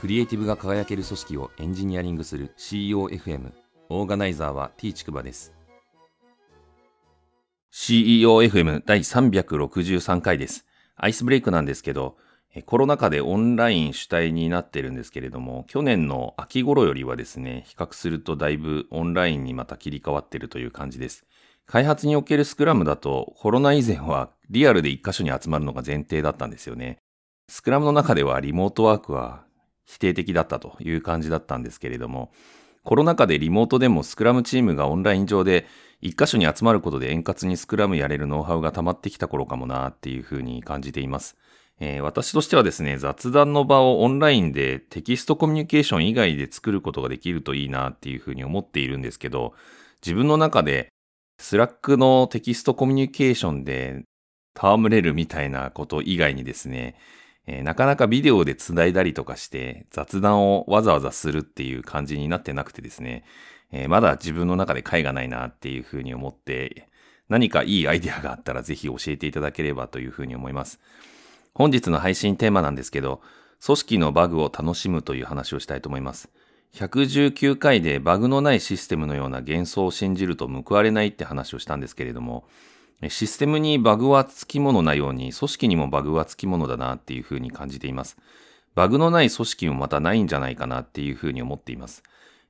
クリエイティブが輝ける組織をエンジニアリングする CEOFM オーガナイザーは T ちくばです CEOFM 第363回ですアイスブレイクなんですけどコロナ禍でオンライン主体になってるんですけれども、去年の秋頃よりはですね、比較するとだいぶオンラインにまた切り替わってるという感じです。開発におけるスクラムだと、コロナ以前はリアルで一箇所に集まるのが前提だったんですよね。スクラムの中ではリモートワークは否定的だったという感じだったんですけれども、コロナ禍でリモートでもスクラムチームがオンライン上で一箇所に集まることで円滑にスクラムやれるノウハウが溜まってきた頃かもなっていうふうに感じています。えー、私としてはですね、雑談の場をオンラインでテキストコミュニケーション以外で作ることができるといいなっていうふうに思っているんですけど、自分の中で Slack のテキストコミュニケーションで戯れるみたいなこと以外にですね、えー、なかなかビデオで繋いだりとかして雑談をわざわざするっていう感じになってなくてですね、えー、まだ自分の中で解がないなっていうふうに思って、何かいいアイデアがあったらぜひ教えていただければというふうに思います。本日の配信テーマなんですけど、組織のバグを楽しむという話をしたいと思います。119回でバグのないシステムのような幻想を信じると報われないって話をしたんですけれども、システムにバグはつきものなように、組織にもバグはつきものだなっていうふうに感じています。バグのない組織もまたないんじゃないかなっていうふうに思っています。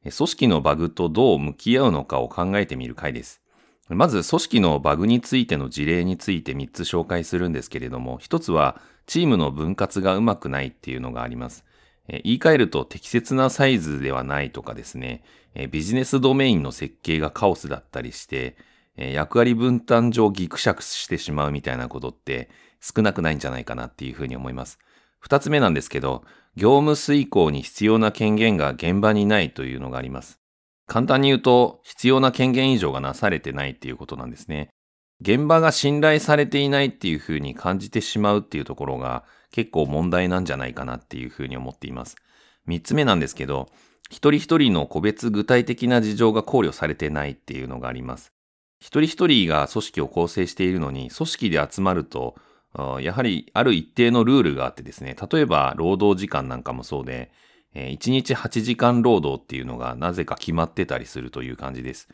組織のバグとどう向き合うのかを考えてみる回です。まず、組織のバグについての事例について3つ紹介するんですけれども、1つは、チームの分割がうまくないっていうのがあります。言い換えると適切なサイズではないとかですね、ビジネスドメインの設計がカオスだったりして、役割分担上ギクシャクしてしまうみたいなことって少なくないんじゃないかなっていうふうに思います。二つ目なんですけど、業務遂行に必要な権限が現場にないというのがあります。簡単に言うと、必要な権限以上がなされてないっていうことなんですね。現場が信頼されていないっていうふうに感じてしまうっていうところが結構問題なんじゃないかなっていうふうに思っています。三つ目なんですけど、一人一人の個別具体的な事情が考慮されてないっていうのがあります。一人一人が組織を構成しているのに、組織で集まると、やはりある一定のルールがあってですね、例えば労働時間なんかもそうで、1日8時間労働っていうのがなぜか決まってたりするという感じです。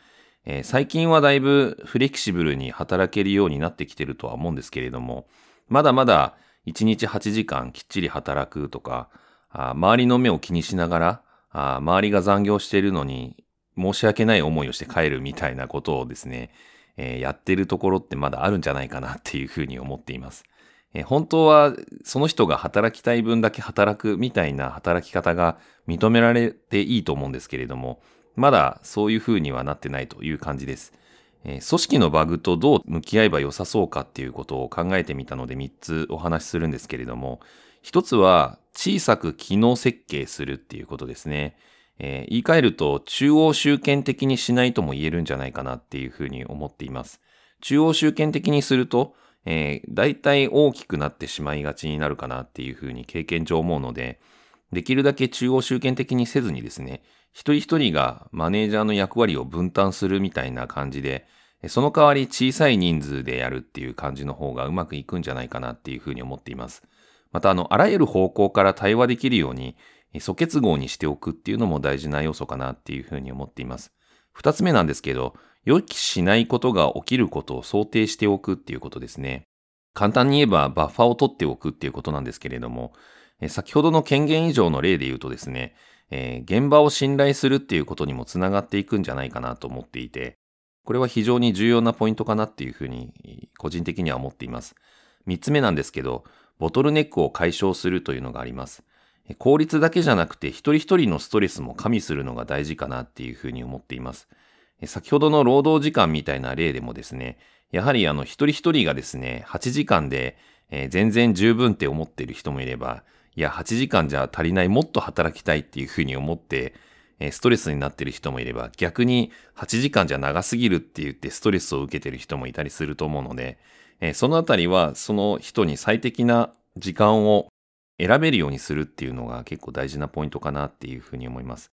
最近はだいぶフレキシブルに働けるようになってきてるとは思うんですけれども、まだまだ1日8時間きっちり働くとか、周りの目を気にしながら、周りが残業しているのに申し訳ない思いをして帰るみたいなことをですね、えー、やってるところってまだあるんじゃないかなっていうふうに思っています。えー、本当はその人が働きたい分だけ働くみたいな働き方が認められていいと思うんですけれども、まだそういうふうにはなってないという感じです。えー、組織のバグとどう向き合えば良さそうかっていうことを考えてみたので3つお話しするんですけれども、1つは小さく機能設計するっていうことですね。えー、言い換えると中央集権的にしないとも言えるんじゃないかなっていうふうに思っています。中央集権的にすると、えー、大体大きくなってしまいがちになるかなっていうふうに経験上思うので、できるだけ中央集権的にせずにですね、一人一人がマネージャーの役割を分担するみたいな感じで、その代わり小さい人数でやるっていう感じの方がうまくいくんじゃないかなっていうふうに思っています。また、あの、あらゆる方向から対話できるように、素結合にしておくっていうのも大事な要素かなっていうふうに思っています。二つ目なんですけど、予期しないことが起きることを想定しておくっていうことですね。簡単に言えばバッファを取っておくっていうことなんですけれども、先ほどの権限以上の例で言うとですね、えー、現場を信頼するっていうことにもつながっていくんじゃないかなと思っていて、これは非常に重要なポイントかなっていうふうに個人的には思っています。三つ目なんですけど、ボトルネックを解消するというのがあります。効率だけじゃなくて一人一人のストレスも加味するのが大事かなっていうふうに思っています。先ほどの労働時間みたいな例でもですね、やはりあの一人一人がですね、8時間で、全然十分って思っている人もいれば、いや、8時間じゃ足りない、もっと働きたいっていうふうに思って、ストレスになっている人もいれば、逆に8時間じゃ長すぎるって言ってストレスを受けている人もいたりすると思うので、そのあたりはその人に最適な時間を選べるようにするっていうのが結構大事なポイントかなっていうふうに思います。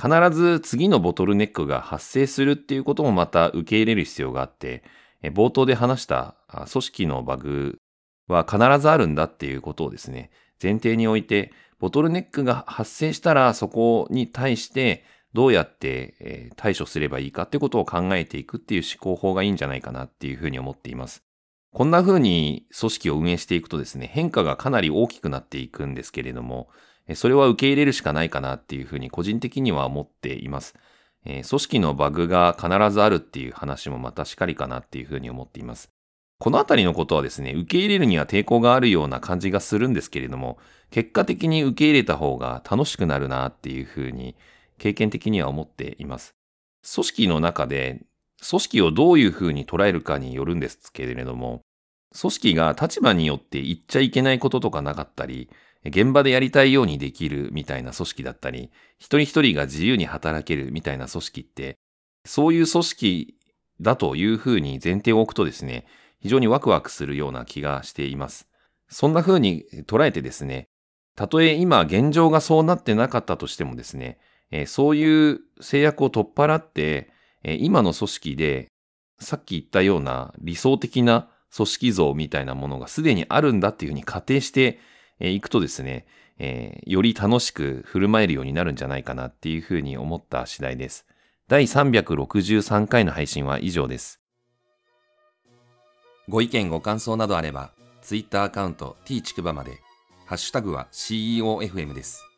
必ず次のボトルネックが発生するっていうこともまた受け入れる必要があって、冒頭で話した組織のバグは必ずあるんだっていうことをですね、前提において、ボトルネックが発生したらそこに対してどうやって対処すればいいかってことを考えていくっていう思考法がいいんじゃないかなっていうふうに思っています。こんな風に組織を運営していくとですね、変化がかなり大きくなっていくんですけれども、それは受け入れるしかないかなっていうふうに個人的には思っています。組織のバグが必ずあるっていう話もまたしかりかなっていうふうに思っています。このあたりのことはですね、受け入れるには抵抗があるような感じがするんですけれども、結果的に受け入れた方が楽しくなるなっていうふうに経験的には思っています。組織の中で組織をどういうふうに捉えるかによるんですけれども、組織が立場によって言っちゃいけないこととかなかったり、現場でやりたいようにできるみたいな組織だったり、一人一人が自由に働けるみたいな組織って、そういう組織だというふうに前提を置くとですね、非常にワクワクするような気がしています。そんなふうに捉えてですね、たとえ今現状がそうなってなかったとしてもですね、そういう制約を取っ払って、今の組織でさっき言ったような理想的な組織像みたいなものがすでにあるんだっていうふうに仮定していくとですね、より楽しく振る舞えるようになるんじゃないかなっていうふうに思った次第です。第363回の配信は以上です。ご意見ご感想などあれば、Twitter アカウント t ちくばまで、ハッシュタグは CEOFM です。